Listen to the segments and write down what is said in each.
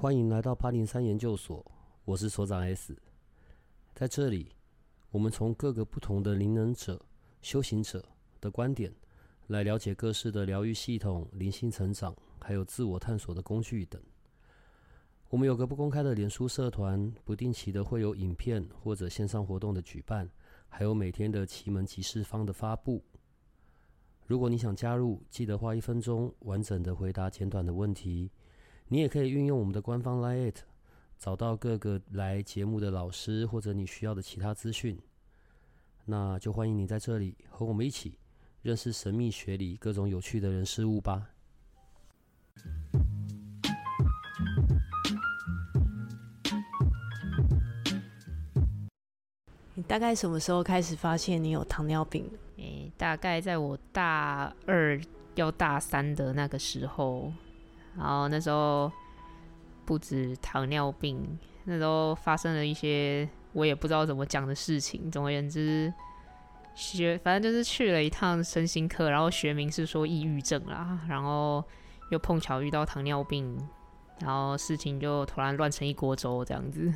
欢迎来到八零三研究所，我是所长 S。在这里，我们从各个不同的灵能者、修行者的观点，来了解各式的疗愈系统、灵性成长，还有自我探索的工具等。我们有个不公开的脸书社团，不定期的会有影片或者线上活动的举办，还有每天的奇门集市方的发布。如果你想加入，记得花一分钟完整的回答简短的问题。你也可以运用我们的官方 Line，找到各个来节目的老师或者你需要的其他资讯。那就欢迎你在这里和我们一起认识神秘学里各种有趣的人事物吧。你大概什么时候开始发现你有糖尿病？诶，大概在我大二要大三的那个时候，然后那时候不止糖尿病，那时候发生了一些我也不知道怎么讲的事情。总而言之，学反正就是去了一趟身心科，然后学名是说抑郁症啦，然后又碰巧遇到糖尿病，然后事情就突然乱成一锅粥这样子。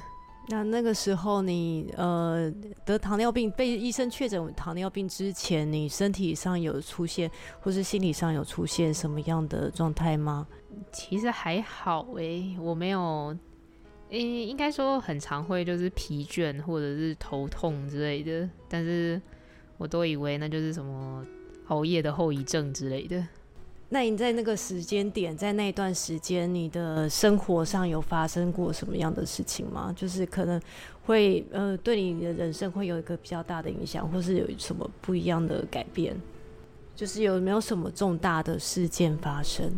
那那个时候你呃得糖尿病，被医生确诊糖尿病之前，你身体上有出现，或是心理上有出现什么样的状态吗？其实还好诶，我没有，应应该说很常会就是疲倦或者是头痛之类的，但是我都以为那就是什么熬夜的后遗症之类的。那你在那个时间点，在那段时间，你的生活上有发生过什么样的事情吗？就是可能会呃，对你的人生会有一个比较大的影响，或是有什么不一样的改变？就是有没有什么重大的事件发生？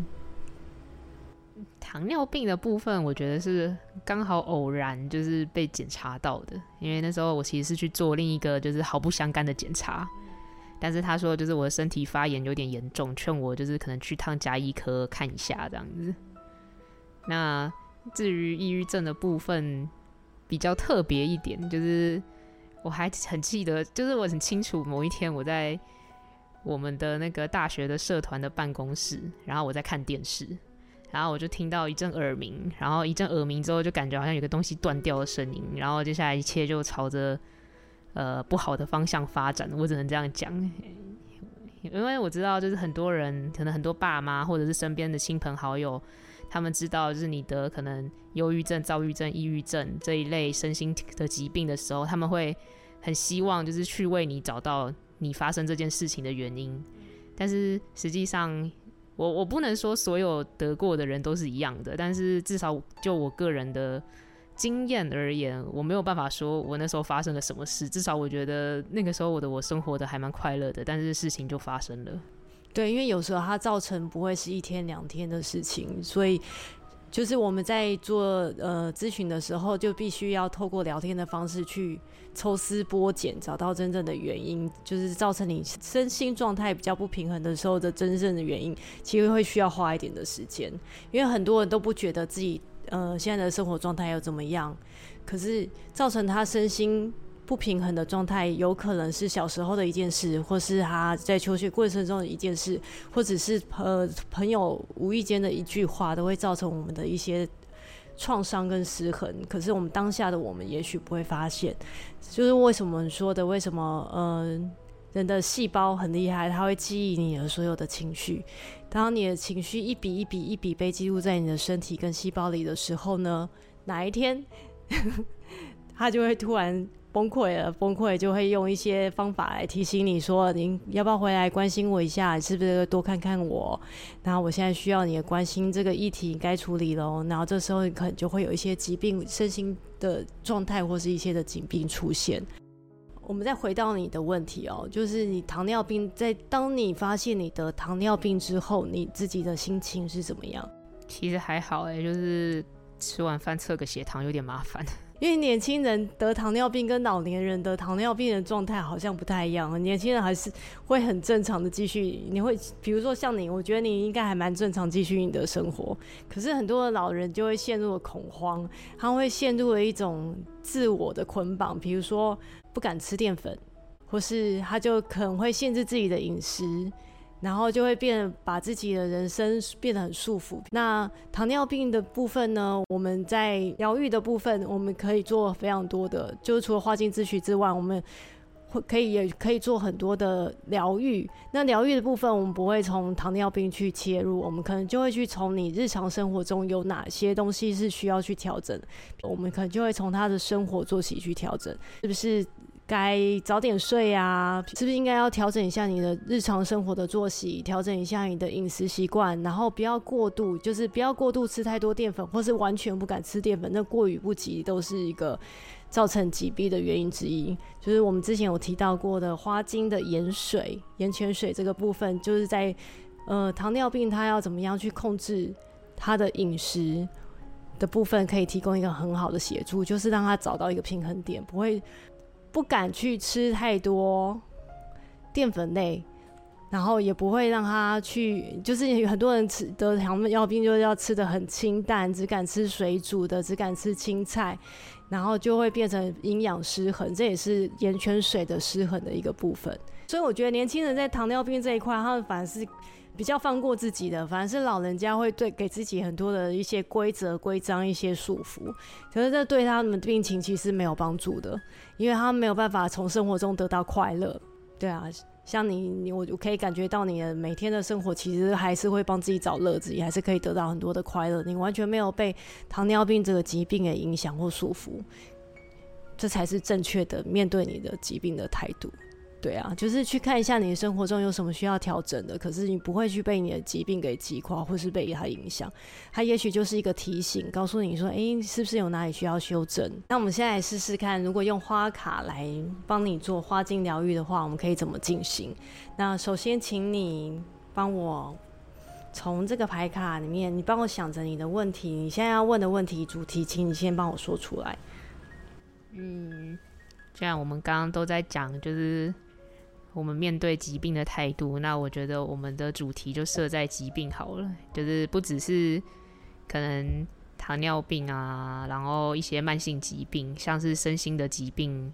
糖尿病的部分，我觉得是刚好偶然，就是被检查到的。因为那时候我其实是去做另一个就是毫不相干的检查。但是他说，就是我的身体发炎有点严重，劝我就是可能去趟加医科看一下这样子。那至于抑郁症的部分，比较特别一点，就是我还很记得，就是我很清楚某一天我在我们的那个大学的社团的办公室，然后我在看电视，然后我就听到一阵耳鸣，然后一阵耳鸣之后就感觉好像有个东西断掉的声音，然后接下来一切就朝着。呃，不好的方向发展，我只能这样讲，因为我知道，就是很多人，可能很多爸妈或者是身边的亲朋好友，他们知道，就是你得可能忧郁症、躁郁症、抑郁症这一类身心的疾病的时候，他们会很希望，就是去为你找到你发生这件事情的原因。但是实际上，我我不能说所有得过的人都是一样的，但是至少就我个人的。经验而言，我没有办法说我那时候发生了什么事。至少我觉得那个时候我的我生活的还蛮快乐的，但是事情就发生了。对，因为有时候它造成不会是一天两天的事情，所以就是我们在做呃咨询的时候，就必须要透过聊天的方式去抽丝剥茧，找到真正的原因，就是造成你身心状态比较不平衡的时候的真正的原因，其实会需要花一点的时间，因为很多人都不觉得自己。呃，现在的生活状态又怎么样？可是造成他身心不平衡的状态，有可能是小时候的一件事，或是他在求学过程中的一件事，或者是呃朋友无意间的一句话，都会造成我们的一些创伤跟失衡。可是我们当下的我们也许不会发现，就是为什么说的？为什么呃人的细胞很厉害，它会记忆你的所有的情绪。当你的情绪一笔一笔一笔被记录在你的身体跟细胞里的时候呢，哪一天他就会突然崩溃了，崩溃就会用一些方法来提醒你说：“您要不要回来关心我一下？是不是多看看我？然后我现在需要你的关心，这个议题该处理喽。然后这时候你可能就会有一些疾病、身心的状态或是一些的疾病出现。”我们再回到你的问题哦，就是你糖尿病在当你发现你得糖尿病之后，你自己的心情是怎么样？其实还好哎，就是吃完饭测个血糖有点麻烦。因为年轻人得糖尿病跟老年人得糖尿病的状态好像不太一样，年轻人还是会很正常的继续。你会比如说像你，我觉得你应该还蛮正常继续你的生活。可是很多的老人就会陷入了恐慌，他会陷入了一种自我的捆绑，比如说不敢吃淀粉，或是他就可能会限制自己的饮食，然后就会变把自己的人生变得很束缚。那糖尿病的部分呢？我们在疗愈的部分，我们可以做非常多的，就是除了花精咨询之外，我们会可以也可以做很多的疗愈。那疗愈的部分，我们不会从糖尿病去切入，我们可能就会去从你日常生活中有哪些东西是需要去调整，我们可能就会从他的生活作息去调整，是不是？该早点睡啊，是不是应该要调整一下你的日常生活的作息，调整一下你的饮食习惯，然后不要过度，就是不要过度吃太多淀粉，或是完全不敢吃淀粉，那过于不及都是一个造成疾病的原因之一。就是我们之前有提到过的花精的盐水、盐泉水这个部分，就是在呃糖尿病它要怎么样去控制它的饮食的部分，可以提供一个很好的协助，就是让他找到一个平衡点，不会。不敢去吃太多淀粉类，然后也不会让他去，就是很多人吃得糖尿病，就是要吃的很清淡，只敢吃水煮的，只敢吃青菜，然后就会变成营养失衡，这也是盐泉水的失衡的一个部分。所以我觉得年轻人在糖尿病这一块，他们反而是。比较放过自己的，反而是老人家会对给自己很多的一些规则、规章、一些束缚，可是这对他们的病情其实没有帮助的，因为他没有办法从生活中得到快乐。对啊，像你，你我我可以感觉到你的每天的生活其实还是会帮自己找乐子，也还是可以得到很多的快乐。你完全没有被糖尿病这个疾病给影响或束缚，这才是正确的面对你的疾病的态度。对啊，就是去看一下你的生活中有什么需要调整的，可是你不会去被你的疾病给击垮，或是被它影响。它也许就是一个提醒，告诉你说，哎，是不是有哪里需要修正？那我们现在试试看，如果用花卡来帮你做花精疗愈的话，我们可以怎么进行？那首先，请你帮我从这个牌卡里面，你帮我想着你的问题，你现在要问的问题主题，请你先帮我说出来。嗯，这样我们刚刚都在讲，就是。我们面对疾病的态度，那我觉得我们的主题就设在疾病好了，就是不只是可能糖尿病啊，然后一些慢性疾病，像是身心的疾病，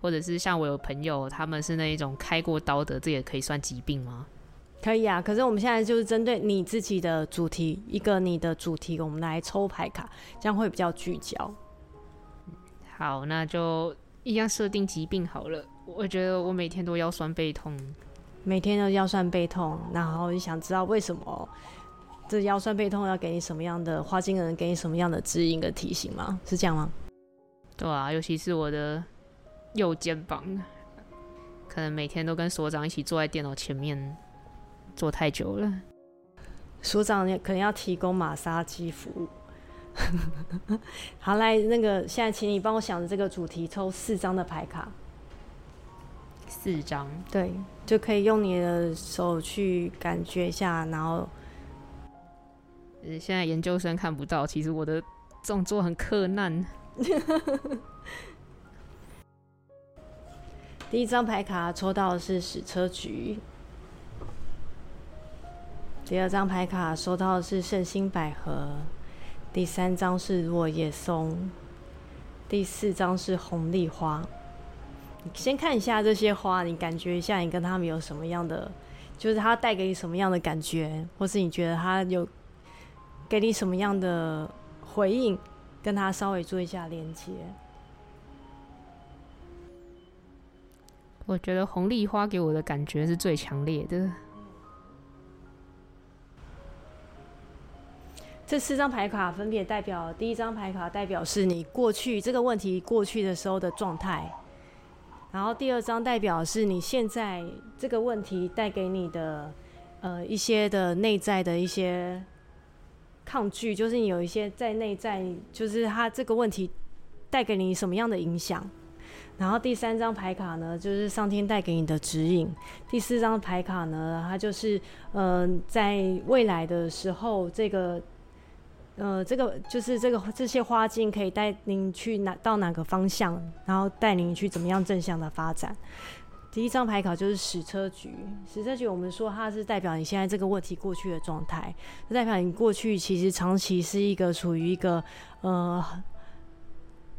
或者是像我有朋友他们是那一种开过刀的，这也可以算疾病吗？可以啊，可是我们现在就是针对你自己的主题，一个你的主题，我们来抽牌卡，这样会比较聚焦。好，那就一样设定疾病好了。我觉得我每天都腰酸背痛，每天都腰酸背痛，然后就想知道为什么这腰酸背痛要给你什么样的花精的人给你什么样的指引跟提醒吗？是这样吗？对啊，尤其是我的右肩膀，可能每天都跟所长一起坐在电脑前面坐太久了，所长可能要提供马杀鸡服务。好，来那个现在请你帮我想着这个主题，抽四张的牌卡。四张，对，就可以用你的手去感觉一下，然后，呃，现在研究生看不到，其实我的动作很困难。第一张牌卡抽到的是矢车菊，第二张牌卡收到的是圣心百合，第三张是落叶松，第四张是红丽花。你先看一下这些花，你感觉一下，你跟他们有什么样的，就是它带给你什么样的感觉，或是你觉得它有给你什么样的回应，跟它稍微做一下连接。我觉得红丽花给我的感觉是最强烈的。这四张牌卡分别代表，第一张牌卡代表是你过去这个问题过去的时候的状态。然后第二张代表是你现在这个问题带给你的，呃，一些的内在的一些抗拒，就是你有一些在内在，就是它这个问题带给你什么样的影响。然后第三张牌卡呢，就是上天带给你的指引。第四张牌卡呢，它就是嗯，在未来的时候这个。呃，这个就是这个这些花镜可以带您去哪到哪个方向，然后带您去怎么样正向的发展。第一张牌卡就是矢车局，矢车局我们说它是代表你现在这个问题过去的状态，代表你过去其实长期是一个处于一个呃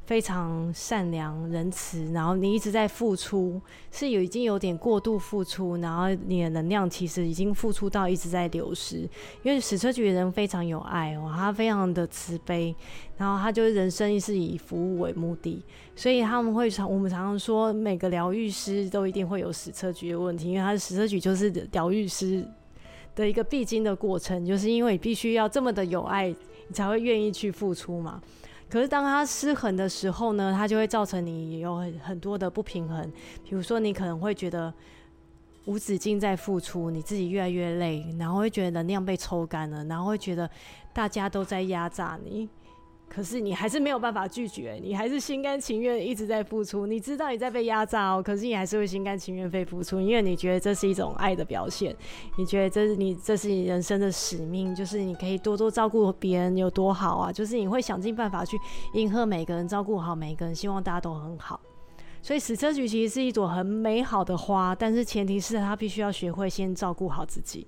非常善良仁慈，然后你一直在付出，是有已经有点过度付出，然后你的能量其实已经付出到一直在流失。因为矢车局的人非常有爱哦，他非常的慈悲，然后他就是人生是以服务为目的，所以他们会常我们常常说每个疗愈师都一定会有矢车局的问题，因为他的矢车局就是疗愈师的一个必经的过程，就是因为你必须要这么的有爱，你才会愿意去付出嘛。可是当它失衡的时候呢，它就会造成你有很很多的不平衡。比如说，你可能会觉得无止境在付出，你自己越来越累，然后会觉得能量被抽干了，然后会觉得大家都在压榨你。可是你还是没有办法拒绝，你还是心甘情愿一直在付出。你知道你在被压榨哦，可是你还是会心甘情愿被付出，因为你觉得这是一种爱的表现。你觉得这是你这是你人生的使命，就是你可以多多照顾别人有多好啊！就是你会想尽办法去迎合每个人，照顾好每个人，希望大家都很好。所以矢车菊其实是一朵很美好的花，但是前提是他必须要学会先照顾好自己，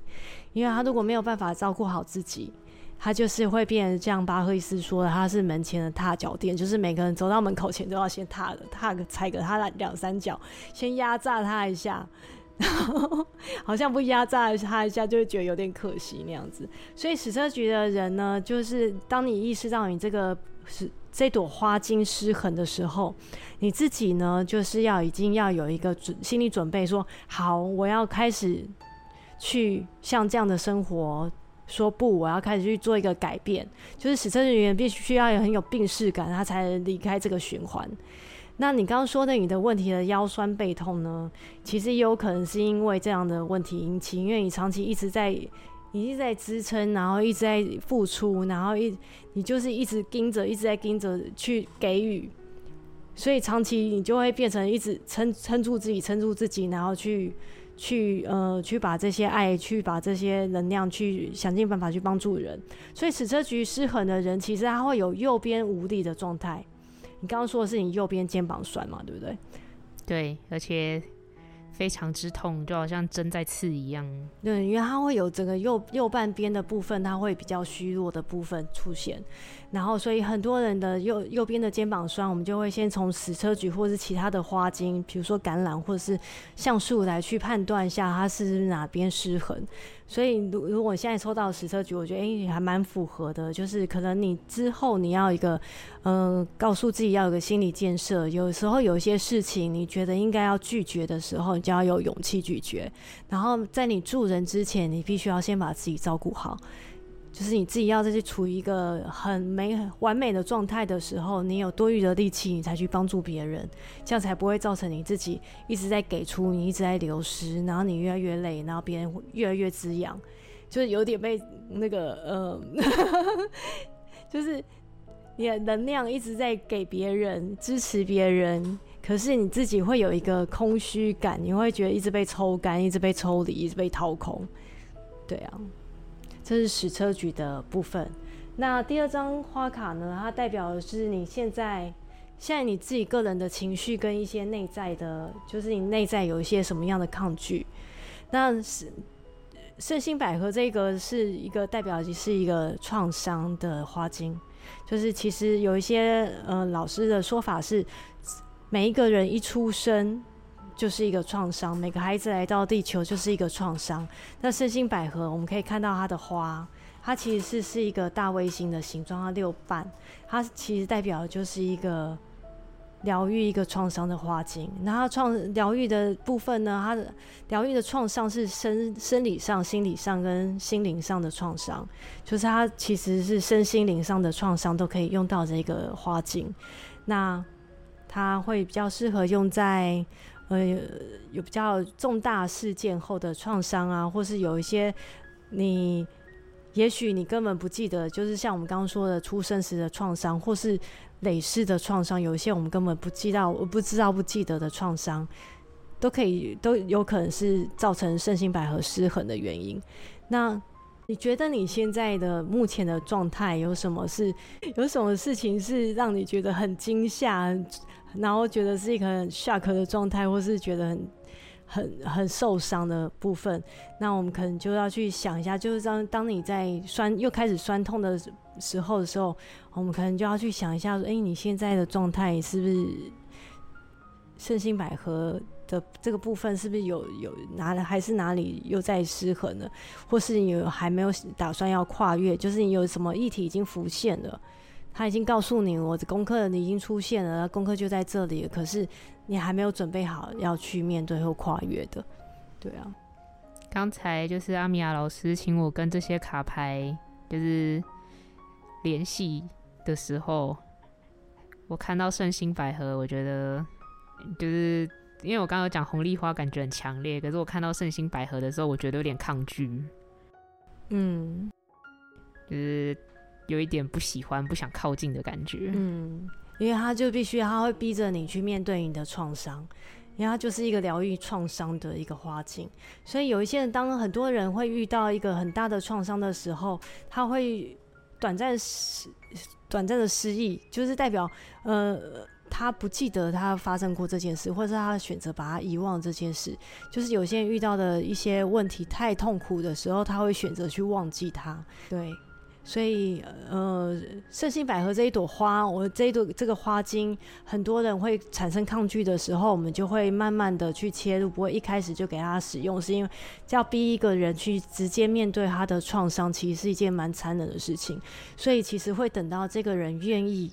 因为他如果没有办法照顾好自己。他就是会变，像巴赫伊斯说的，他是门前的踏脚垫，就是每个人走到门口前都要先踏个踏个踩个他的两三脚，先压榨他一下，然后好像不压榨他一下就会觉得有点可惜那样子。所以矢车局的人呢，就是当你意识到你这个是这朵花茎失衡的时候，你自己呢就是要已经要有一个准心理准备，说好我要开始去像这样的生活。说不，我要开始去做一个改变，就是使车人员必须要有很有病视感，他才能离开这个循环。那你刚刚说的你的问题的腰酸背痛呢？其实也有可能是因为这样的问题引起，因为你长期一直在，你一直在支撑，然后一直在付出，然后一你就是一直盯着，一直在盯着去给予，所以长期你就会变成一直撑撑住自己，撑住自己，然后去。去呃，去把这些爱，去把这些能量，去想尽办法去帮助人。所以此车局失衡的人，其实他会有右边无力的状态。你刚刚说的是你右边肩膀酸嘛，对不对？对，而且。非常之痛，就好像针在刺一样。对，因为它会有整个右右半边的部分，它会比较虚弱的部分出现。然后，所以很多人的右右边的肩膀酸，我们就会先从矢车菊或是其他的花茎，比如说橄榄或者是橡树来去判断一下它是哪边失衡。所以，如如果现在抽到矢车菊，我觉得哎还蛮符合的，就是可能你之后你要一个，嗯，告诉自己要有个心理建设。有时候有一些事情你觉得应该要拒绝的时候，你就要有勇气拒绝。然后在你助人之前，你必须要先把自己照顾好。就是你自己要在去处于一个很美、完美的状态的时候，你有多余的力气，你才去帮助别人，这样才不会造成你自己一直在给出，你一直在流失，然后你越来越累，然后别人越来越滋养，就是有点被那个呃，就是你的能量一直在给别人支持别人，可是你自己会有一个空虚感，你会觉得一直被抽干，一直被抽离，一直被掏空，对啊。这是矢车菊的部分。那第二张花卡呢？它代表的是你现在，现在你自己个人的情绪跟一些内在的，就是你内在有一些什么样的抗拒。那是圣心百合这个是一个代表，是一个创伤的花精。就是其实有一些呃老师的说法是，每一个人一出生。就是一个创伤，每个孩子来到地球就是一个创伤。那圣心百合，我们可以看到它的花，它其实是是一个大卫星的形状，它六瓣，它其实代表的就是一个疗愈一个创伤的花茎。那它创疗愈的部分呢？它的疗愈的创伤是生生理上、心理上跟心灵上的创伤，就是它其实是身心灵上的创伤都可以用到这个花茎。那它会比较适合用在。呃，有比较重大事件后的创伤啊，或是有一些你也许你根本不记得，就是像我们刚刚说的出生时的创伤，或是累世的创伤，有一些我们根本不记到，我不知道不记得的创伤，都可以都有可能是造成肾心百合失衡的原因。那你觉得你现在的目前的状态有什么是有什么事情是让你觉得很惊吓？然后觉得是一个很下课的状态，或是觉得很很很受伤的部分，那我们可能就要去想一下，就是当当你在酸又开始酸痛的时候的时候，我们可能就要去想一下，说，哎，你现在的状态是不是圣心百合的这个部分是不是有有哪还是哪里又在失衡呢？或是你有还没有打算要跨越？就是你有什么议题已经浮现了？他已经告诉你，我的功课你已经出现了，功课就在这里，可是你还没有准备好要去面对或跨越的，对啊。刚才就是阿米亚老师请我跟这些卡牌就是联系的时候，我看到圣心百合，我觉得就是因为我刚刚讲红丽花感觉很强烈，可是我看到圣心百合的时候，我觉得有点抗拒，嗯，就是。有一点不喜欢、不想靠近的感觉。嗯，因为他就必须，他会逼着你去面对你的创伤，因为它就是一个疗愈创伤的一个花境。所以有一些人，当很多人会遇到一个很大的创伤的时候，他会短暂失、短暂的失忆，就是代表呃，他不记得他发生过这件事，或者是他选择把它遗忘这件事。就是有些人遇到的一些问题太痛苦的时候，他会选择去忘记它。对。所以，呃，圣心百合这一朵花，我这一朵这个花茎，很多人会产生抗拒的时候，我们就会慢慢的去切入，不会一开始就给他使用，是因为要逼一个人去直接面对他的创伤，其实是一件蛮残忍的事情。所以，其实会等到这个人愿意，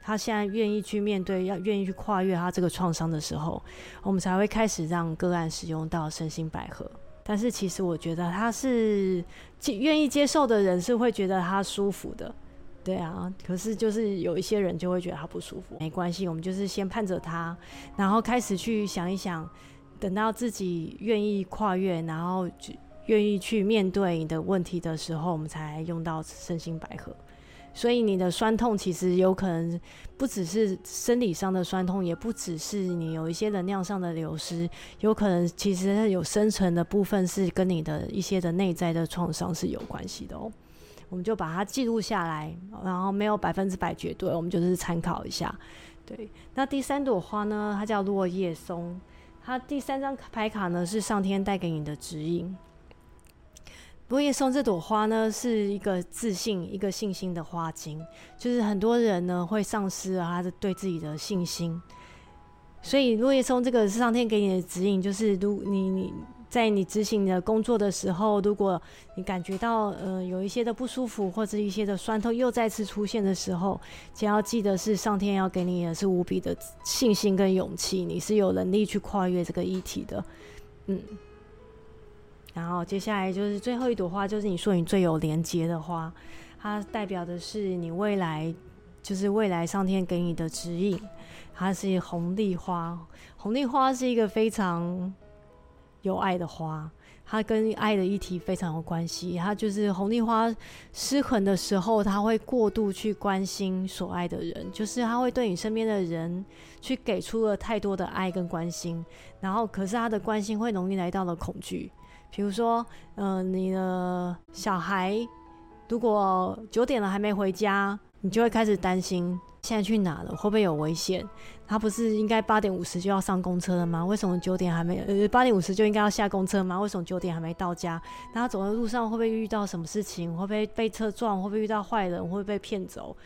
他现在愿意去面对，要愿意去跨越他这个创伤的时候，我们才会开始让个案使用到圣心百合。但是其实我觉得他是愿意接受的人是会觉得他舒服的，对啊。可是就是有一些人就会觉得他不舒服，没关系，我们就是先盼着他，然后开始去想一想，等到自己愿意跨越，然后愿意去面对你的问题的时候，我们才用到身心百合。所以你的酸痛其实有可能不只是生理上的酸痛，也不只是你有一些能量上的流失，有可能其实有深层的部分是跟你的一些的内在的创伤是有关系的哦。我们就把它记录下来，然后没有百分之百绝对，我们就是参考一下。对，那第三朵花呢？它叫落叶松，它第三张牌卡呢是上天带给你的指引。落叶松这朵花呢，是一个自信、一个信心的花精，就是很多人呢会丧失了他的对自己的信心，所以落叶松这个是上天给你的指引，就是如你你在你执行的工作的时候，如果你感觉到呃有一些的不舒服或者一些的酸痛又再次出现的时候，只要记得是上天要给你的是无比的信心跟勇气，你是有能力去跨越这个议题的，嗯。然后接下来就是最后一朵花，就是你说你最有连接的花，它代表的是你未来，就是未来上天给你的指引。它是红丽花，红丽花是一个非常有爱的花，它跟爱的议题非常有关系。它就是红丽花失衡的时候，它会过度去关心所爱的人，就是它会对你身边的人去给出了太多的爱跟关心，然后可是它的关心会容易来到了恐惧。比如说，嗯，你的小孩如果九点了还没回家，你就会开始担心现在去哪了，会不会有危险？他不是应该八点五十就要上公车了吗？为什么九点还没？呃，八点五十就应该要下公车吗？为什么九点还没到家？那他走的路上会不会遇到什么事情？会不会被车撞？会不会遇到坏人？会不会被骗走？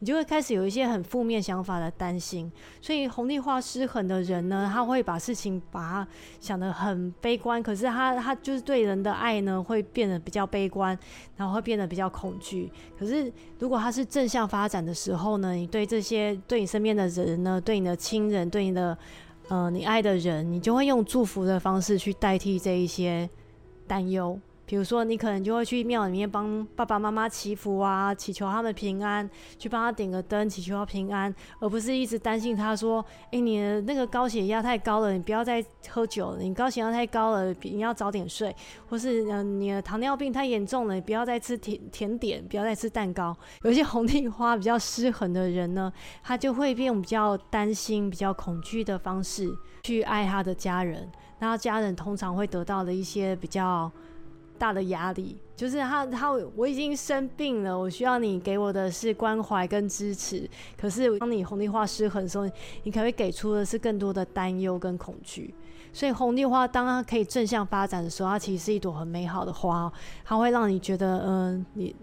你就会开始有一些很负面想法的担心，所以红利化失衡的人呢，他会把事情把它想得很悲观，可是他他就是对人的爱呢，会变得比较悲观，然后会变得比较恐惧。可是如果他是正向发展的时候呢，你对这些对你身边的人呢，对你的亲人，对你的呃你爱的人，你就会用祝福的方式去代替这一些担忧。比如说，你可能就会去庙里面帮爸爸妈妈祈福啊，祈求他们平安，去帮他点个灯，祈求他平安，而不是一直担心他说：“哎，你的那个高血压太高了，你不要再喝酒了；你高血压太高了，你要早点睡；或是嗯，你的糖尿病太严重了，你不要再吃甜甜点，不要再吃蛋糕。”有一些红地花比较失衡的人呢，他就会用比较担心、比较恐惧的方式去爱他的家人，然后家人通常会得到的一些比较。大的压力就是他，他我已经生病了，我需要你给我的是关怀跟支持。可是当你红利花失衡的时候，你可能会给出的是更多的担忧跟恐惧。所以红利花当它可以正向发展的时候，它其实是一朵很美好的花，它会让你觉得，嗯，你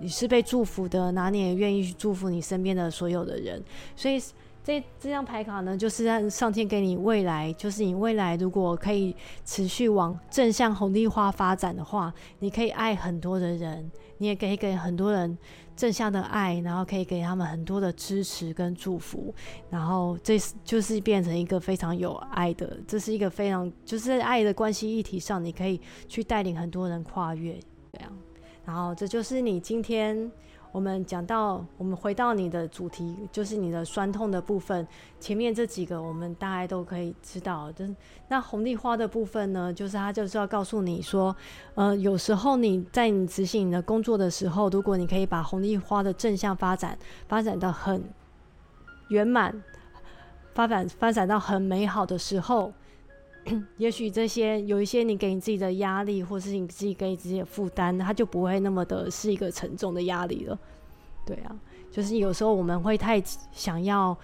你是被祝福的，哪你也愿意去祝福你身边的所有的人。所以这这张牌卡呢，就是让上天给你未来，就是你未来如果可以持续往正向红利花发展的话，你可以爱很多的人，你也可以给很多人。正向的爱，然后可以给他们很多的支持跟祝福，然后这就是变成一个非常有爱的，这是一个非常就是在爱的关系议题上，你可以去带领很多人跨越这样，然后这就是你今天。我们讲到，我们回到你的主题，就是你的酸痛的部分。前面这几个，我们大概都可以知道。就是那红利花的部分呢，就是他就是要告诉你说，呃，有时候你在你执行你的工作的时候，如果你可以把红利花的正向发展发展到很圆满，发展发展到很美好的时候，也许这些有一些你给你自己的压力，或是你自己给你自己的负担，它就不会那么的是一个沉重的压力了。对啊，就是有时候我们会太想要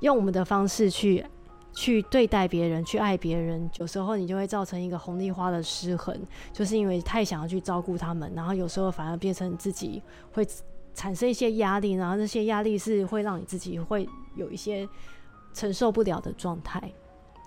用我们的方式去去对待别人，去爱别人，有时候你就会造成一个红利花的失衡，就是因为太想要去照顾他们，然后有时候反而变成自己会产生一些压力，然后那些压力是会让你自己会有一些承受不了的状态。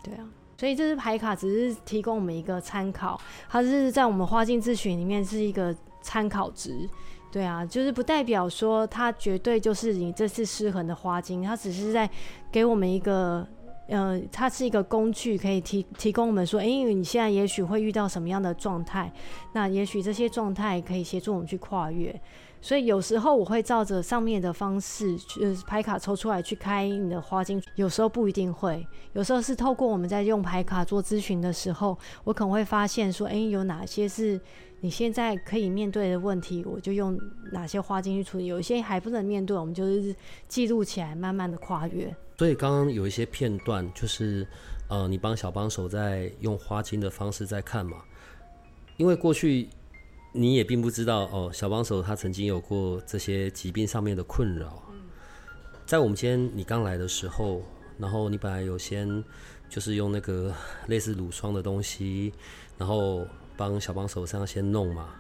对啊，所以这支牌卡只是提供我们一个参考，它是在我们花镜咨询里面是一个参考值。对啊，就是不代表说它绝对就是你这次失衡的花精，它只是在给我们一个，呃，它是一个工具，可以提提供我们说，哎，你现在也许会遇到什么样的状态，那也许这些状态可以协助我们去跨越。所以有时候我会照着上面的方式，就是牌卡抽出来去开你的花精。有时候不一定会，有时候是透过我们在用牌卡做咨询的时候，我可能会发现说，哎，有哪些是你现在可以面对的问题，我就用哪些花精去处理。有一些还不能面对，我们就是记录起来，慢慢的跨越。所以刚刚有一些片段，就是呃，你帮小帮手在用花精的方式在看嘛，因为过去。你也并不知道哦，小帮手他曾经有过这些疾病上面的困扰。在我们今天你刚来的时候，然后你本来有先就是用那个 类似乳霜的东西，然后帮小帮手这样先弄嘛。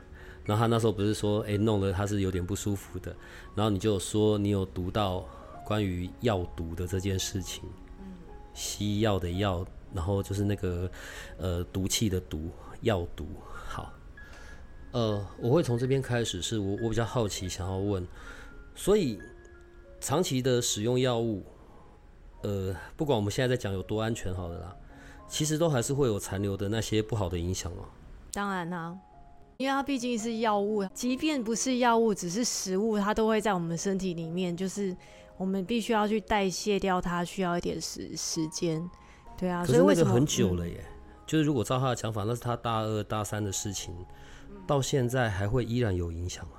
然后他那时候不是说，哎，弄了他是有点不舒服的。然后你就说你有读到关于药毒的这件事情，西药的药，然后就是那个呃毒气的毒，药毒。呃，我会从这边开始，是我我比较好奇，想要问，所以长期的使用药物，呃，不管我们现在在讲有多安全，好了啦，其实都还是会有残留的那些不好的影响哦。当然啦，因为它毕竟是药物，即便不是药物，只是食物，它都会在我们身体里面，就是我们必须要去代谢掉它，需要一点时时间。对啊，可是那个很久了耶，就是如果照他的讲法，那是他大二大三的事情。到现在还会依然有影响吗？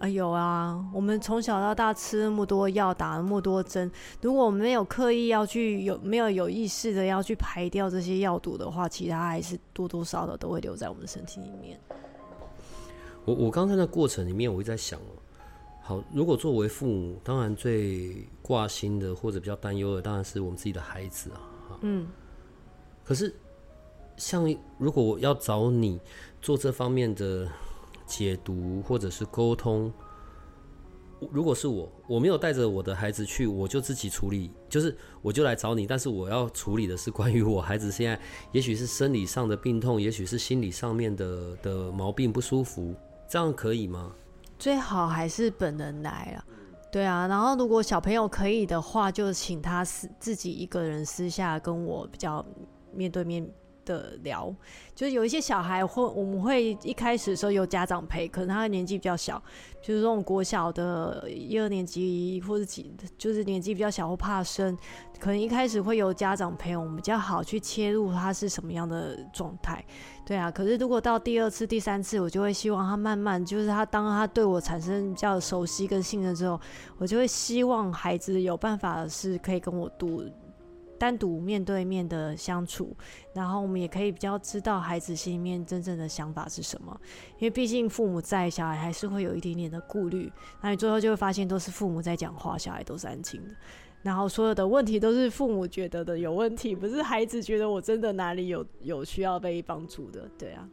啊，有啊！我们从小到大吃那么多药，打那么多针，如果我们没有刻意要去有没有有意识的要去排掉这些药毒的话，其他还是多多少少都会留在我们的身体里面。我我刚才那过程里面，我一直在想哦，好，如果作为父母，当然最挂心的或者比较担忧的，当然是我们自己的孩子啊。嗯。可是，像如果我要找你。做这方面的解读或者是沟通，如果是我，我没有带着我的孩子去，我就自己处理，就是我就来找你，但是我要处理的是关于我孩子现在，也许是生理上的病痛，也许是心理上面的的毛病不舒服，这样可以吗？最好还是本人来啊，对啊，然后如果小朋友可以的话，就请他私自己一个人私下跟我比较面对面。的聊，就是有一些小孩会，我们会一开始的时候有家长陪，可能他的年纪比较小，就是这种国小的一二年级或者几，就是年纪比较小或怕生，可能一开始会有家长陪，我们比较好去切入他是什么样的状态，对啊。可是如果到第二次、第三次，我就会希望他慢慢，就是他当他对我产生比较熟悉跟信任之后，我就会希望孩子有办法是可以跟我读。单独面对面的相处，然后我们也可以比较知道孩子心里面真正的想法是什么。因为毕竟父母在，小孩还是会有一点点的顾虑。那你最后就会发现，都是父母在讲话，小孩都是安静的。然后所有的问题都是父母觉得的有问题，不是孩子觉得我真的哪里有有需要被帮助的。对啊。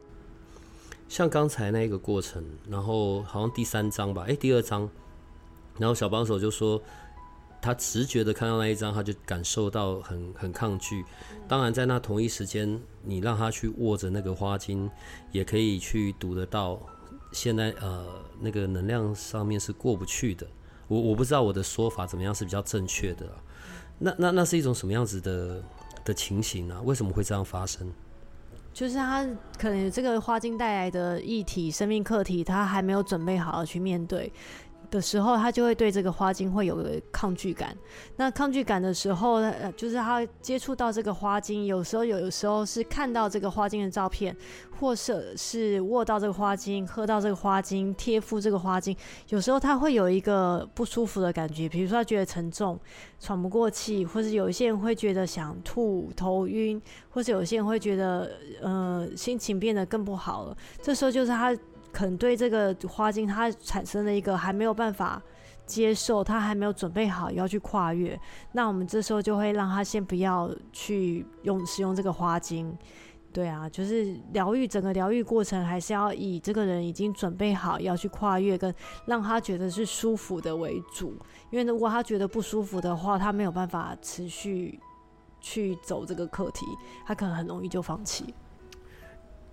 像刚才那个过程，然后好像第三章吧，哎、第二章，然后小帮手就说，他直觉的看到那一张，他就感受到很很抗拒。当然，在那同一时间，你让他去握着那个花茎，也可以去读得到。现在呃，那个能量上面是过不去的。我我不知道我的说法怎么样是比较正确的啊、那那那是一种什么样子的的情形啊？为什么会这样发生？就是他可能这个花精带来的议题、生命课题，他还没有准备好要去面对的时候，他就会对这个花精会有抗拒感。那抗拒感的时候，呃，就是他接触到这个花精，有时候有时候是看到这个花精的照片，或者是握到这个花精、喝到这个花精、贴敷这个花精，有时候他会有一个不舒服的感觉，比如说他觉得沉重、喘不过气，或者有一些人会觉得想吐、头晕，或者有些人会觉得呃心情变得更不好了。这时候就是他可能对这个花精，他产生了一个还没有办法接受，他还没有准备好要去跨越。那我们这时候就会让他先不要去用使用这个花精。对啊，就是疗愈整个疗愈过程，还是要以这个人已经准备好要去跨越，跟让他觉得是舒服的为主。因为如果他觉得不舒服的话，他没有办法持续去走这个课题，他可能很容易就放弃。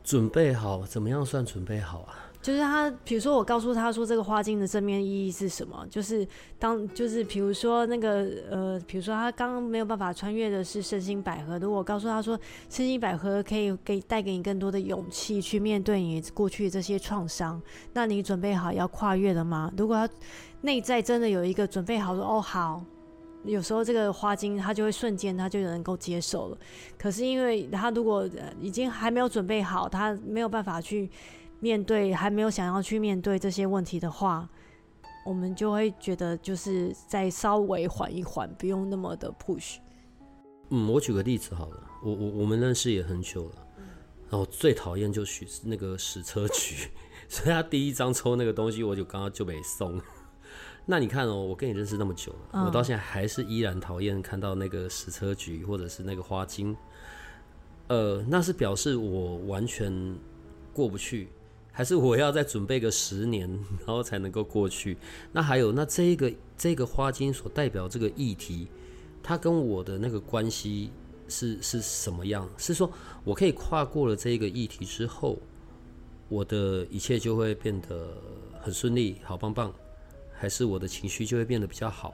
准备好，怎么样算准备好啊？就是他，比如说我告诉他说这个花精的正面意义是什么，就是当就是比如说那个呃，比如说他刚刚没有办法穿越的是身心百合，如果我告诉他说身心百合可以给带给你更多的勇气去面对你过去这些创伤，那你准备好要跨越了吗？如果他内在真的有一个准备好说哦好。有时候这个花精，他就会瞬间他就能够接受了。可是因为他如果已经还没有准备好，他没有办法去面对，还没有想要去面对这些问题的话，我们就会觉得就是再稍微缓一缓，不用那么的 push。嗯，我举个例子好了，我我我们认识也很久了，然后最讨厌就许那个矢车菊，所以他第一张抽那个东西，我就刚刚就没送。那你看哦，我跟你认识那么久了，嗯我到现在还是依然讨厌看到那个矢车菊或者是那个花精，呃，那是表示我完全过不去，还是我要再准备个十年，然后才能够过去？那还有，那这个这个花精所代表这个议题，它跟我的那个关系是是什么样？是说我可以跨过了这个议题之后，我的一切就会变得很顺利，好棒棒，还是我的情绪就会变得比较好？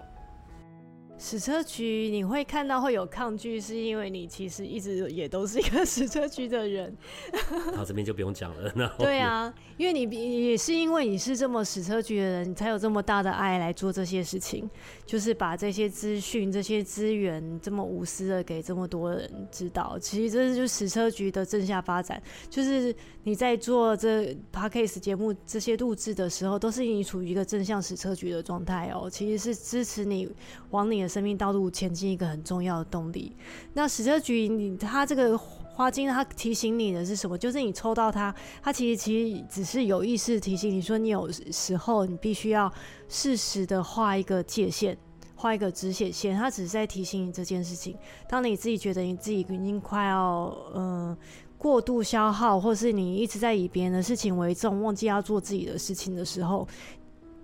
矢车菊你会看到会有抗拒，是因为你其实一直也都是一个矢车菊的人。好，这边就不用讲了。然后对啊，因为你也是因为你是这么矢车菊的人，你才有这么大的爱来做这些事情，就是把这些资讯、这些资源这么无私的给这么多人知道。其实这是就是矢车局的正向发展，就是你在做这 podcast 节目这些录制的时候，都是你处于一个正向矢车局的状态哦，其实是支持你往你的生命道路前进一个很重要的动力。那矢车菊，你它这个花精，它提醒你的是什么？就是你抽到它，它其实其实只是有意识提醒你说，你有时候你必须要适时的画一个界限，画一个止血线。它只是在提醒你这件事情。当你自己觉得你自己已经快要嗯、过度消耗，或是你一直在以别人的事情为重，忘记要做自己的事情的时候，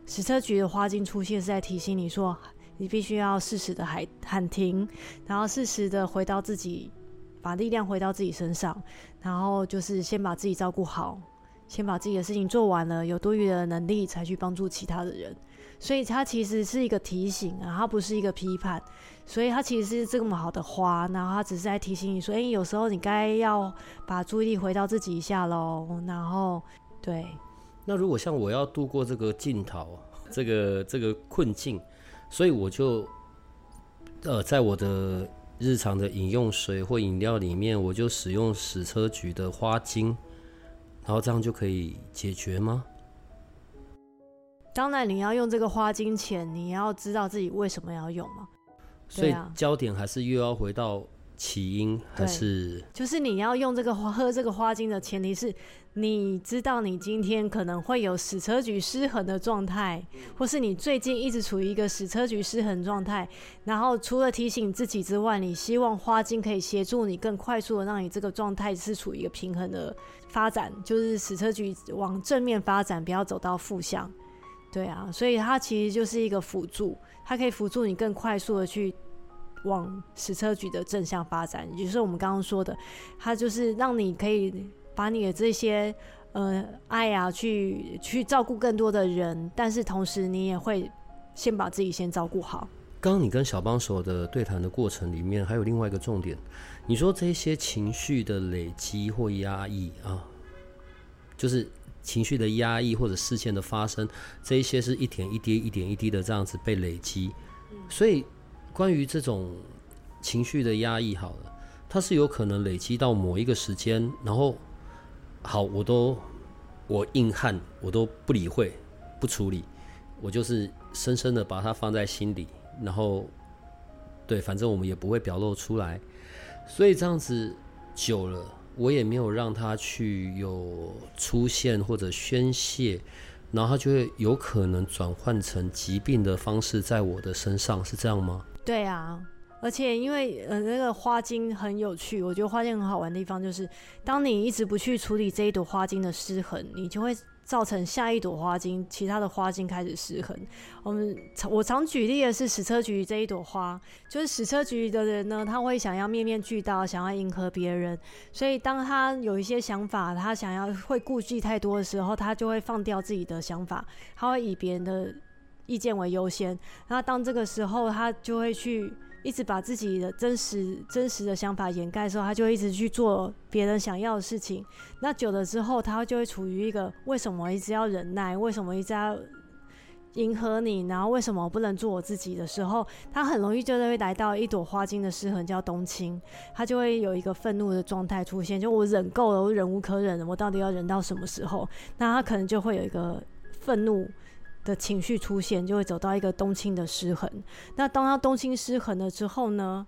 矢车菊的花精出现是在提醒你说，你必须要适时的喊喊停，然后适时的回到自己，把力量回到自己身上，然后就是先把自己照顾好，先把自己的事情做完了，有多余的能力才去帮助其他的人。所以它其实是一个提醒啊，它不是一个批判。所以它其实是这么好的花，然后它只是在提醒你说，诶，有时候你该要把注意力回到自己一下喽。然后，对，那如果像我要度过这个镜头，这个这个困境，所以我就呃，在我的日常的饮用水或饮料里面，我就使用矢车菊的花精，然后这样就可以解决吗？当然你要用这个花精前，你要知道自己为什么要用嘛。所以啊焦点还是又要回到起因，还是就是你要用这个花喝这个花精的前提是，你知道你今天可能会有矢车局失衡的状态，或是你最近一直处于一个矢车局失衡状态，然后除了提醒自己之外，你希望花精可以协助你更快速的让你这个状态是处于一个平衡的发展，就是矢车局往正面发展，不要走到负向。对啊，所以它其实就是一个辅助，它可以辅助你更快速的去往史车局的正向发展，也就是我们刚刚说的，它就是让你可以把你的这些呃爱啊，去去照顾更多的人，但是同时你也会先把自己先照顾好。刚刚你跟小帮手的对谈的过程里面，还有另外一个重点，你说这些情绪的累积或压抑啊，就是。情绪的压抑或者事件的发生，这一些是一点一滴、一点一滴的这样子被累积。所以，关于这种情绪的压抑，好了，它是有可能累积到某一个时间，然后好，我都我硬汉，我都不理会、不处理，我就是深深的把它放在心里，然后对，反正我们也不会表露出来。所以这样子久了。我也没有让他去有出现或者宣泄，然后他就会有可能转换成疾病的方式在我的身上，是这样吗？对啊，而且因为呃那个花精很有趣，我觉得花精很好玩的地方就是，当你一直不去处理这一朵花精的失衡，你就会。造成下一朵花茎，其他的花茎开始失衡。我们我常举例的是矢车菊这一朵花，就是矢车菊的人呢，他会想要面面俱到，想要迎合别人，所以当他有一些想法，他想要会顾忌太多的时候，他就会放掉自己的想法，他会以别人的意见为优先。然后当这个时候，他就会去。一直把自己的真实真实的想法掩盖的时候，他就一直去做别人想要的事情。那久了之后，他就会处于一个为什么一直要忍耐，为什么一直要迎合你，然后为什么不能做我自己的时候，他很容易就会来到一朵花茎的失衡，叫冬青，他就会有一个愤怒的状态出现，就我忍够了，我忍无可忍了，我到底要忍到什么时候？那他可能就会有一个愤怒。的情绪出现，就会走到一个冬青的失衡。那当他冬青失衡了之后呢，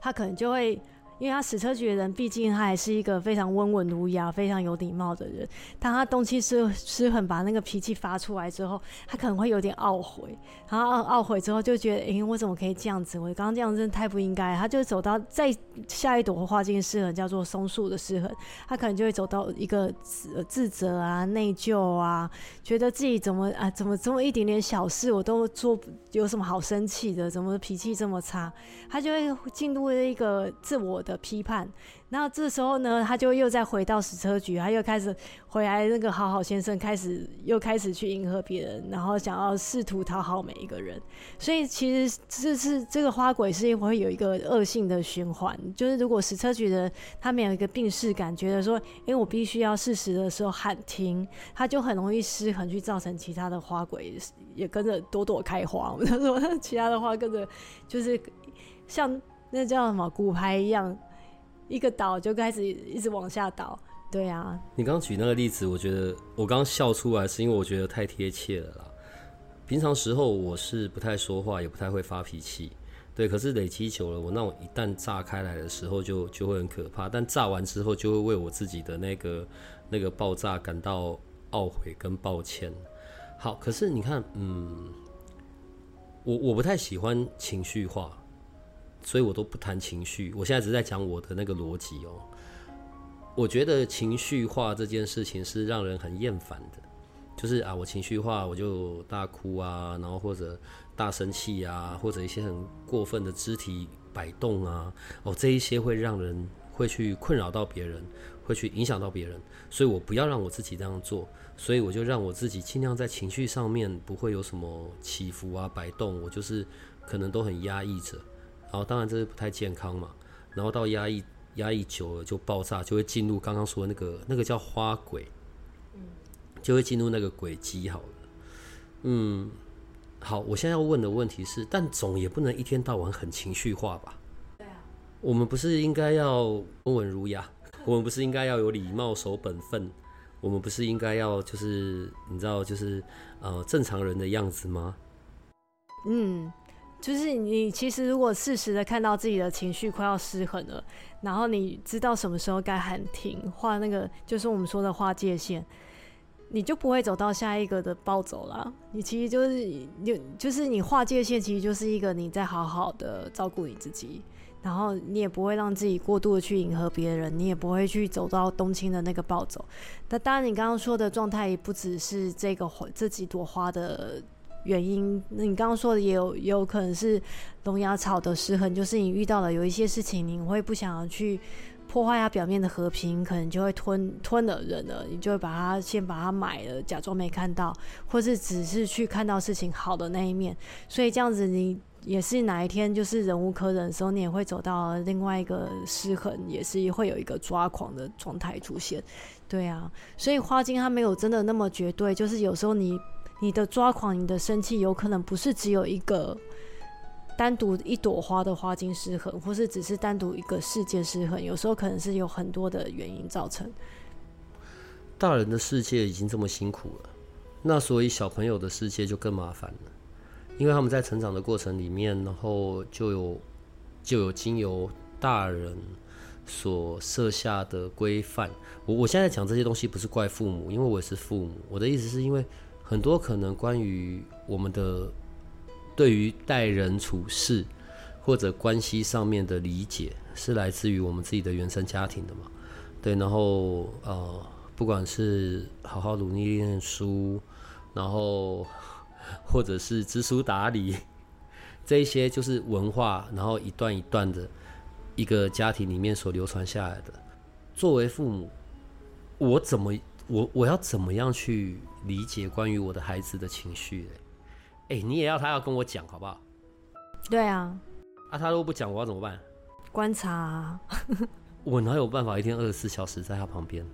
他可能就会。因为他矢车局的人，毕竟他还是一个非常温文儒雅、非常有礼貌的人。当他动气失失衡，把那个脾气发出来之后，他可能会有点懊悔。然后懊悔之后，就觉得，哎，我怎么可以这样子？我刚刚这样真的太不应该。他就走到再下一朵花茎失衡，叫做松树的失衡，他可能就会走到一个自自责啊、内疚啊，觉得自己怎么啊，怎么这么一点点小事我都做，有什么好生气的？怎么脾气这么差？他就会进入了一个自我的。的批判，然后这时候呢，他就又再回到矢车局，他又开始回来那个好好先生，开始又开始去迎合别人，然后想要试图讨好每一个人。所以其实这是这个花鬼是会有一个恶性的循环，就是如果矢车局的他没有一个病视感，觉得说，哎，我必须要适时的时候喊停，他就很容易失衡，去造成其他的花鬼也跟着朵朵开花。我们说，其他的花跟着就是像。那叫什么骨牌一样，一个倒就开始一直往下倒。对啊，你刚举那个例子，我觉得我刚笑出来，是因为我觉得太贴切了啦。平常时候我是不太说话，也不太会发脾气，对。可是累积久了，我那种一旦炸开来的时候，就就会很可怕。但炸完之后，就会为我自己的那个那个爆炸感到懊悔跟抱歉。好，可是你看，嗯，我我不太喜欢情绪化。所以我都不谈情绪，我现在只在讲我的那个逻辑哦。我觉得情绪化这件事情是让人很厌烦的，就是啊，我情绪化我就大哭啊，然后或者大生气啊，或者一些很过分的肢体摆动啊，哦，这一些会让人会去困扰到别人，会去影响到别人，所以我不要让我自己这样做，所以我就让我自己尽量在情绪上面不会有什么起伏啊、摆动，我就是可能都很压抑着。然后当然这是不太健康嘛，然后到压抑压抑久了就爆炸，就会进入刚刚说的那个那个叫花轨，就会进入那个轨迹好了。嗯，好，我现在要问的问题是，但总也不能一天到晚很情绪化吧？对啊，我们不是应该要温文儒雅？我们不是应该要有礼貌、守本分？我们不是应该要就是你知道就是呃正常人的样子吗？嗯。就是你其实如果适时的看到自己的情绪快要失衡了，然后你知道什么时候该喊停，画那个就是我们说的划界线，你就不会走到下一个的暴走了。你其实就是你就是你划界线，其实就是一个你在好好的照顾你自己。然后你也不会让自己过度的去迎合别人，你也不会去走到冬青的那个暴走。那当然，你刚刚说的状态也不只是这个花这几朵花的原因。那你刚刚说的也有也有可能是龙牙草的失衡，就是你遇到了有一些事情，你会不想要去破坏它表面的和平，可能就会吞吞了人了，你就会把它先把它买了，假装没看到，或是只是去看到事情好的那一面。所以这样子你。也是哪一天就是忍无可忍的时候，你也会走到另外一个失衡，也是会有一个抓狂的状态出现。对啊，所以花精它没有真的那么绝对，就是有时候你你的抓狂、你的生气，有可能不是只有一个单独一朵花的花茎失衡，或是只是单独一个世界失衡，有时候可能是有很多的原因造成。大人的世界已经这么辛苦了，那所以小朋友的世界就更麻烦了。因为他们在成长的过程里面，然后就有就有经由大人所设下的规范。我我现在讲这些东西不是怪父母，因为我也是父母。我的意思是因为很多可能关于我们的对于待人处事或者关系上面的理解，是来自于我们自己的原生家庭的嘛？对，然后呃，不管是好好努力念书，然后。或者是知书达理，这一些就是文化，然后一段一段的一个家庭里面所流传下来的。作为父母，我怎么我我要怎么样去理解关于我的孩子的情绪？哎，你也要他要跟我讲好不好？对啊。啊，他如果不讲，我要怎么办？观察。啊 我哪有办法一天二十四小时在他旁边？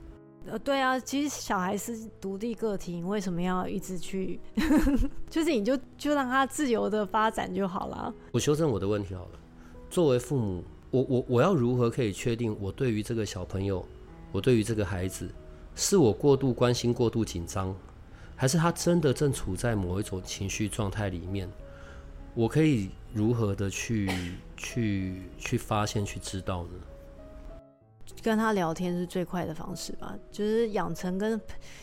呃，对啊，其实小孩是独立个体，你为什么要一直去？就是你就就让他自由的发展就好了。我修正我的问题好了。作为父母，我我我要如何可以确定我对于这个小朋友，我对于这个孩子，是我过度关心、过度紧张，还是他真的正处在某一种情绪状态里面？我可以如何的去去去发现、去知道呢？跟他聊天是最快的方式吧，就是养成跟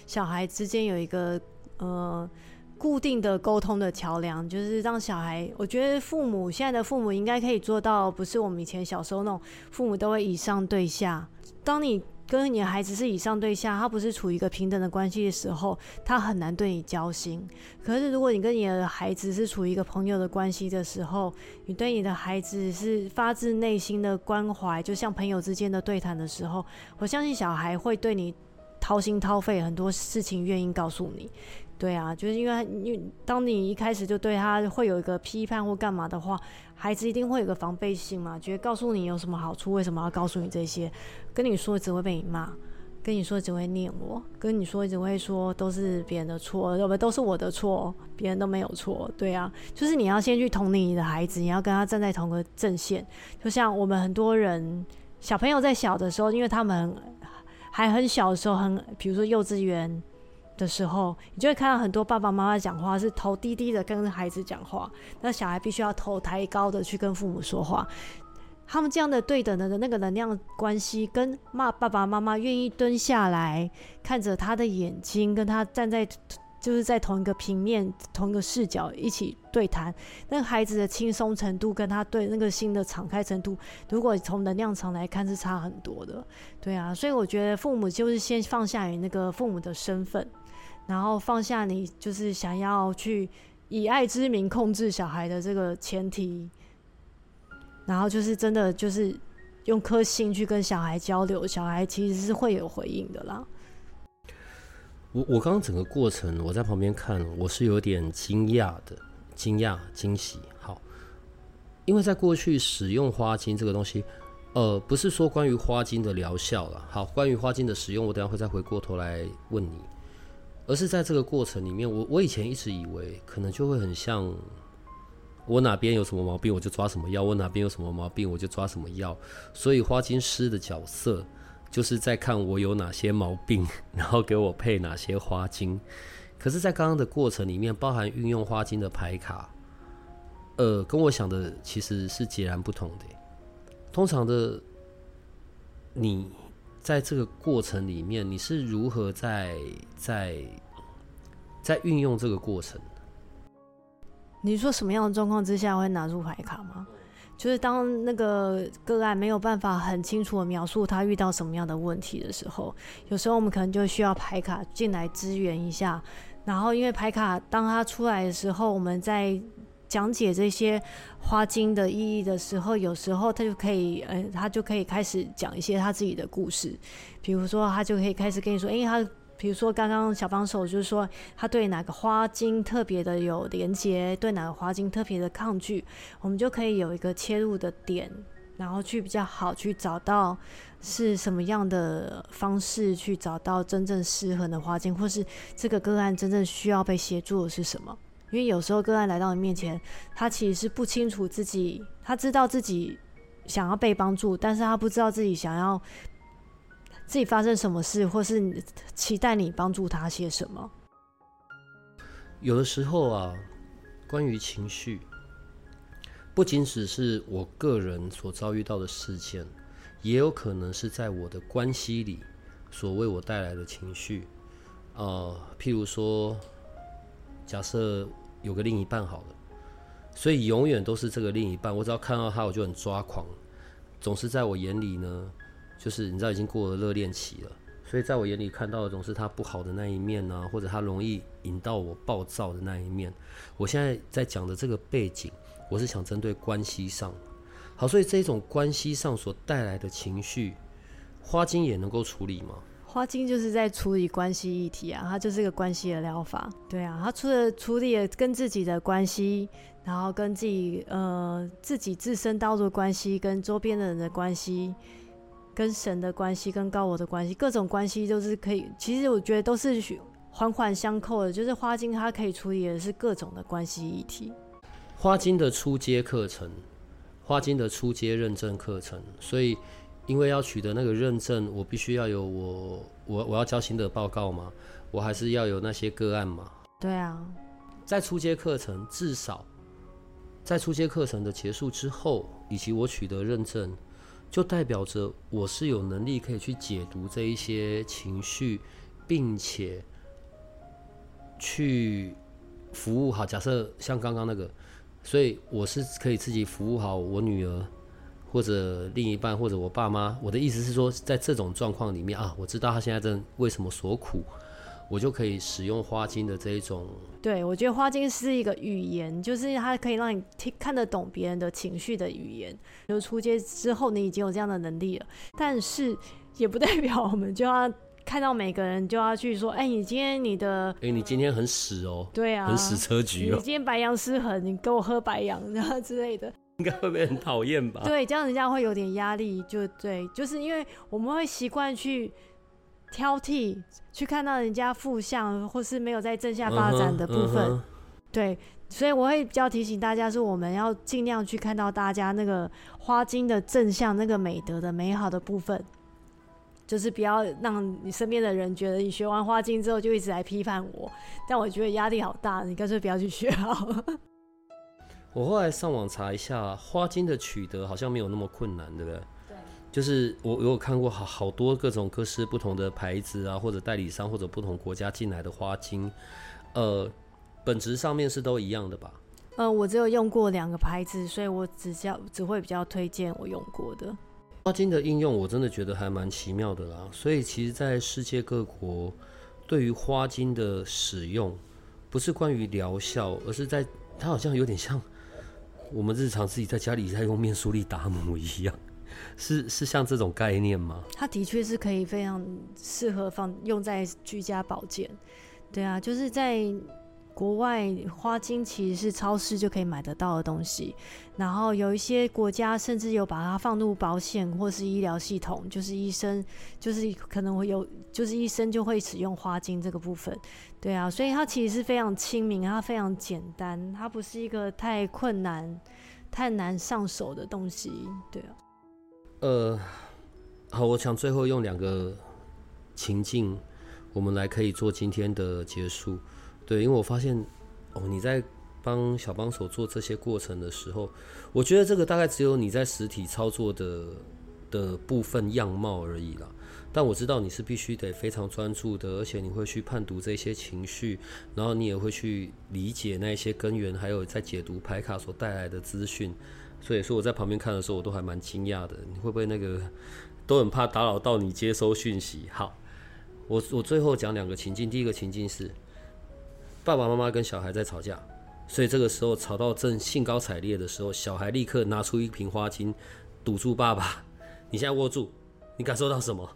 小孩之间有一个呃固定的沟通的桥梁，就是让小孩，我觉得父母现在的父母应该可以做到，不是我们以前小时候那种父母都会以上对下，当你。跟你的孩子是以上对下，他不是处于一个平等的关系的时候，他很难对你交心。可是如果你跟你的孩子是处于一个朋友的关系的时候，你对你的孩子是发自内心的关怀，就像朋友之间的对谈的时候，我相信小孩会对你掏心掏肺，很多事情愿意告诉你。对啊，就是因为你当你一开始就对他会有一个批判或干嘛的话，孩子一定会有个防备心嘛，觉得告诉你有什么好处，为什么要告诉你这些？跟你说只会被你骂，跟你说只会念我，跟你说只会说都是别人的错，不都是我的错，别人都没有错。对啊，就是你要先去同理你的孩子，你要跟他站在同个阵线。就像我们很多人小朋友在小的时候，因为他们还很小的时候，很比如说幼稚园。的时候，你就会看到很多爸爸妈妈讲话是头低低的跟孩子讲话，那小孩必须要头抬高的去跟父母说话。他们这样的对等的那个能量关系，跟骂爸爸妈妈愿意蹲下来看着他的眼睛，跟他站在就是在同一个平面、同一个视角一起对谈，那孩子的轻松程度跟他对那个心的敞开程度，如果从能量场来看是差很多的。对啊，所以我觉得父母就是先放下你那个父母的身份。然后放下你就是想要去以爱之名控制小孩的这个前提，然后就是真的就是用颗心去跟小孩交流，小孩其实是会有回应的啦。我我刚刚整个过程我在旁边看，我是有点惊讶的，惊讶惊喜。好，因为在过去使用花精这个东西，呃，不是说关于花精的疗效了。好，关于花精的使用，我等下会再回过头来问你。而是在这个过程里面，我我以前一直以为可能就会很像，我哪边有什么毛病我就抓什么药，我哪边有什么毛病我就抓什么药。所以花精师的角色就是在看我有哪些毛病，然后给我配哪些花精。可是，在刚刚的过程里面，包含运用花精的牌卡，呃，跟我想的其实是截然不同的。通常的，你在这个过程里面，你是如何在在在运用这个过程？你说什么样的状况之下会拿出牌卡吗？就是当那个个案没有办法很清楚的描述他遇到什么样的问题的时候，有时候我们可能就需要牌卡进来支援一下。然后，因为牌卡当他出来的时候，我们在讲解这些花精的意义的时候，有时候他就可以，呃，他就可以开始讲一些他自己的故事。比如说，他就可以开始跟你说，哎，他。比如说，刚刚小帮手就是说，他对哪个花精特别的有连接，对哪个花精特别的抗拒，我们就可以有一个切入的点，然后去比较好去找到是什么样的方式去找到真正适合的花精，或是这个个案真正需要被协助的是什么？因为有时候个案来到你面前，他其实是不清楚自己，他知道自己想要被帮助，但是他不知道自己想要。自己发生什么事，或是期待你帮助他些什么？有的时候啊，关于情绪，不仅只是我个人所遭遇到的事件，也有可能是在我的关系里所为我带来的情绪。呃，譬如说，假设有个另一半好了，所以永远都是这个另一半，我只要看到他，我就很抓狂，总是在我眼里呢。就是你知道已经过了热恋期了，所以在我眼里看到的总是他不好的那一面呢，或者他容易引到我暴躁的那一面。我现在在讲的这个背景，我是想针对关系上。好，所以这种关系上所带来的情绪，花精也能够处理吗？花精就是在处理关系议题啊，它就是个关系的疗法。对啊，它除了处理跟自己的关系，然后跟自己呃自己自身道路关系，跟周边的人的关系。跟神的关系，跟高我的关系，各种关系都是可以。其实我觉得都是环环相扣的。就是花精它可以处理的是各种的关系议题。花精的初阶课程，花精的初阶认证课程。所以，因为要取得那个认证，我必须要有我我我要交心得报告嘛，我还是要有那些个案嘛。对啊，在初阶课程至少在初阶课程的结束之后，以及我取得认证。就代表着我是有能力可以去解读这一些情绪，并且去服务好。假设像刚刚那个，所以我是可以自己服务好我女儿，或者另一半，或者我爸妈。我的意思是说，在这种状况里面啊，我知道他现在正为什么所苦。我就可以使用花精的这一种。对，我觉得花精是一个语言，就是它可以让你听看得懂别人的情绪的语言。就出街之后，你已经有这样的能力了，但是也不代表我们就要看到每个人就要去说：“哎，你今天你的……哎，你今天很屎哦。”对啊，很屎车局哦。你今天白羊失衡，你给我喝白羊然后 之类的，应该会被很讨厌吧？对，这样人家会有点压力。就对，就是因为我们会习惯去。挑剔，去看到人家负向或是没有在正向发展的部分，对，所以我会比较提醒大家是，我们要尽量去看到大家那个花精的正向、那个美德的美好的部分，就是不要让你身边的人觉得你学完花精之后就一直来批判我，但我觉得压力好大，你干脆不要去学好。我后来上网查一下，花精的取得好像没有那么困难，对不对？对就是我有看过好好多各种各式不同的牌子啊，或者代理商或者不同国家进来的花精，呃，本质上面是都一样的吧？呃，我只有用过两个牌子，所以我只叫只会比较推荐我用过的花精的应用，我真的觉得还蛮奇妙的啦。所以其实，在世界各国对于花精的使用，不是关于疗效，而是在它好像有点像我们日常自己在家里在用面梳力打磨一样。是 是像这种概念吗？它的确是可以非常适合放用在居家保健，对啊，就是在国外花精其实是超市就可以买得到的东西，然后有一些国家甚至有把它放入保险或是医疗系统，就是医生就是可能会有，就是医生就会使用花精这个部分，对啊，所以它其实是非常亲民，它非常简单，它不是一个太困难、太难上手的东西，对啊。呃，好，我想最后用两个情境，我们来可以做今天的结束。对，因为我发现哦，你在帮小帮手做这些过程的时候，我觉得这个大概只有你在实体操作的的部分样貌而已啦。但我知道你是必须得非常专注的，而且你会去判读这些情绪，然后你也会去理解那些根源，还有在解读牌卡所带来的资讯。所以说我在旁边看的时候，我都还蛮惊讶的。你会不会那个都很怕打扰到你接收讯息？好，我我最后讲两个情境。第一个情境是爸爸妈妈跟小孩在吵架，所以这个时候吵到正兴高采烈的时候，小孩立刻拿出一瓶花精堵住爸爸。你现在握住，你感受到什么？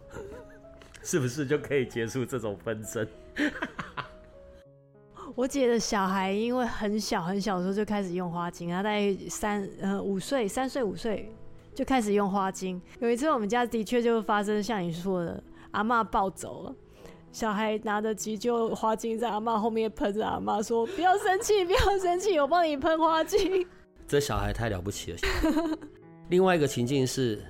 是不是就可以结束这种纷争？我姐的小孩因为很小很小的时候就开始用花精，他大概三呃五岁三岁五岁就开始用花精。有一次我们家的确就发生像你说的，阿妈暴走了，小孩拿着急救花精在阿妈后面喷着，阿妈说不要生气，不要生气，我帮你喷花精。这小孩太了不起了。另外一个情境是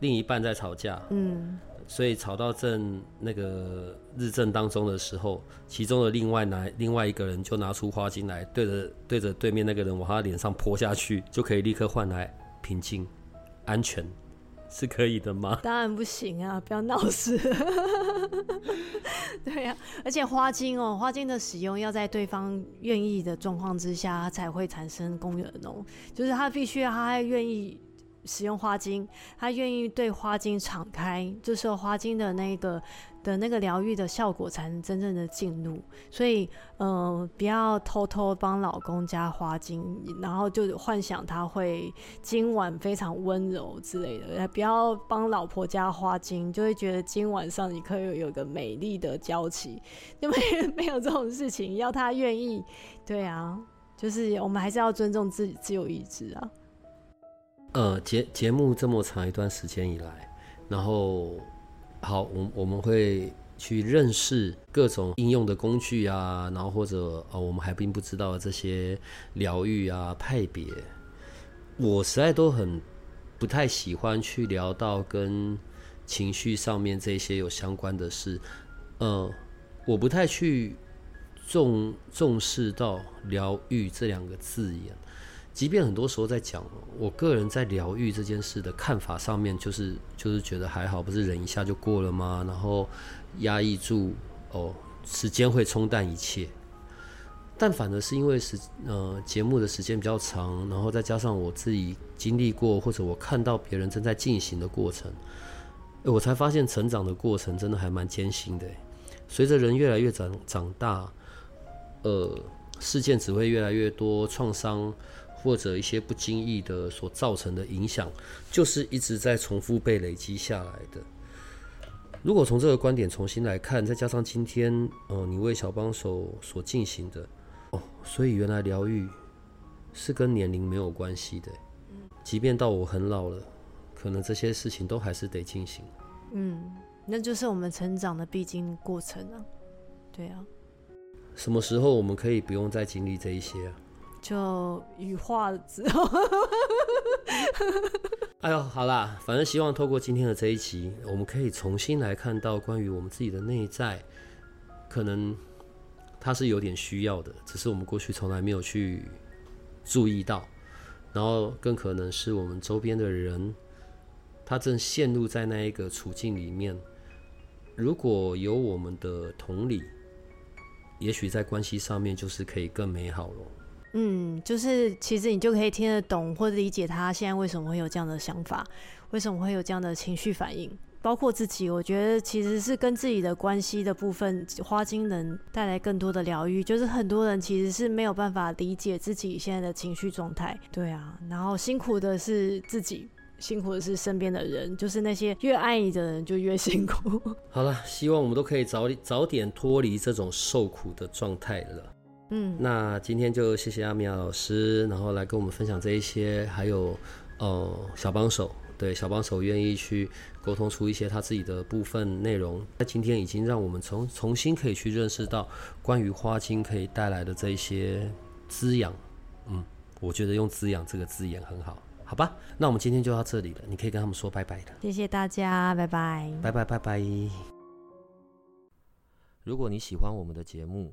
另一半在吵架，嗯。所以吵到正那个日正当中的时候，其中的另外拿另外一个人就拿出花精来，对着对着对面那个人往他脸上泼下去，就可以立刻换来平静、安全，是可以的吗？当然不行啊！不要闹事。对呀，而且花精哦，花精的使用要在对方愿意的状况之下，才会产生公园哦。就是他必须他愿意。使用花精，他愿意对花精敞开，这时候花精的那个的那个疗愈的效果才能真正的进入。所以，呃，不要偷偷帮老公加花精，然后就幻想他会今晚非常温柔之类的。不要帮老婆加花精，就会觉得今晚上你可以有个美丽的娇妻，因为 没有这种事情。要他愿意，对啊，就是我们还是要尊重自己自由意志啊。呃，节节目这么长一段时间以来，然后好，我我们会去认识各种应用的工具啊，然后或者呃，我们还并不知道这些疗愈啊派别，我实在都很不太喜欢去聊到跟情绪上面这些有相关的事，呃，我不太去重重视到疗愈这两个字眼。即便很多时候在讲，我个人在疗愈这件事的看法上面，就是就是觉得还好，不是忍一下就过了吗？然后压抑住，哦，时间会冲淡一切。但反而是因为时呃节目的时间比较长，然后再加上我自己经历过或者我看到别人正在进行的过程，我才发现成长的过程真的还蛮艰辛的。随着人越来越长长大，呃，事件只会越来越多，创伤。或者一些不经意的所造成的影响，就是一直在重复被累积下来的。如果从这个观点重新来看，再加上今天，哦，你为小帮手所进行的，哦，所以原来疗愈是跟年龄没有关系的。即便到我很老了，可能这些事情都还是得进行。嗯，那就是我们成长的必经过程啊。对啊。什么时候我们可以不用再经历这一些啊？就羽化了之后，哎呦，好啦，反正希望透过今天的这一集，我们可以重新来看到关于我们自己的内在，可能它是有点需要的，只是我们过去从来没有去注意到，然后更可能是我们周边的人，他正陷入在那一个处境里面，如果有我们的同理，也许在关系上面就是可以更美好了。嗯，就是其实你就可以听得懂或者理解他现在为什么会有这样的想法，为什么会有这样的情绪反应，包括自己，我觉得其实是跟自己的关系的部分，花精能带来更多的疗愈。就是很多人其实是没有办法理解自己现在的情绪状态，对啊，然后辛苦的是自己，辛苦的是身边的人，就是那些越爱你的人就越辛苦。好了，希望我们都可以早早点脱离这种受苦的状态了。嗯，那今天就谢谢阿米亚老师，然后来跟我们分享这一些，还有呃小帮手，对小帮手愿意去沟通出一些他自己的部分内容。那今天已经让我们重重新可以去认识到关于花精可以带来的这一些滋养。嗯，我觉得用滋养这个字眼很好，好吧？那我们今天就到这里了，你可以跟他们说拜拜的。谢谢大家，拜拜，拜拜拜拜。如果你喜欢我们的节目，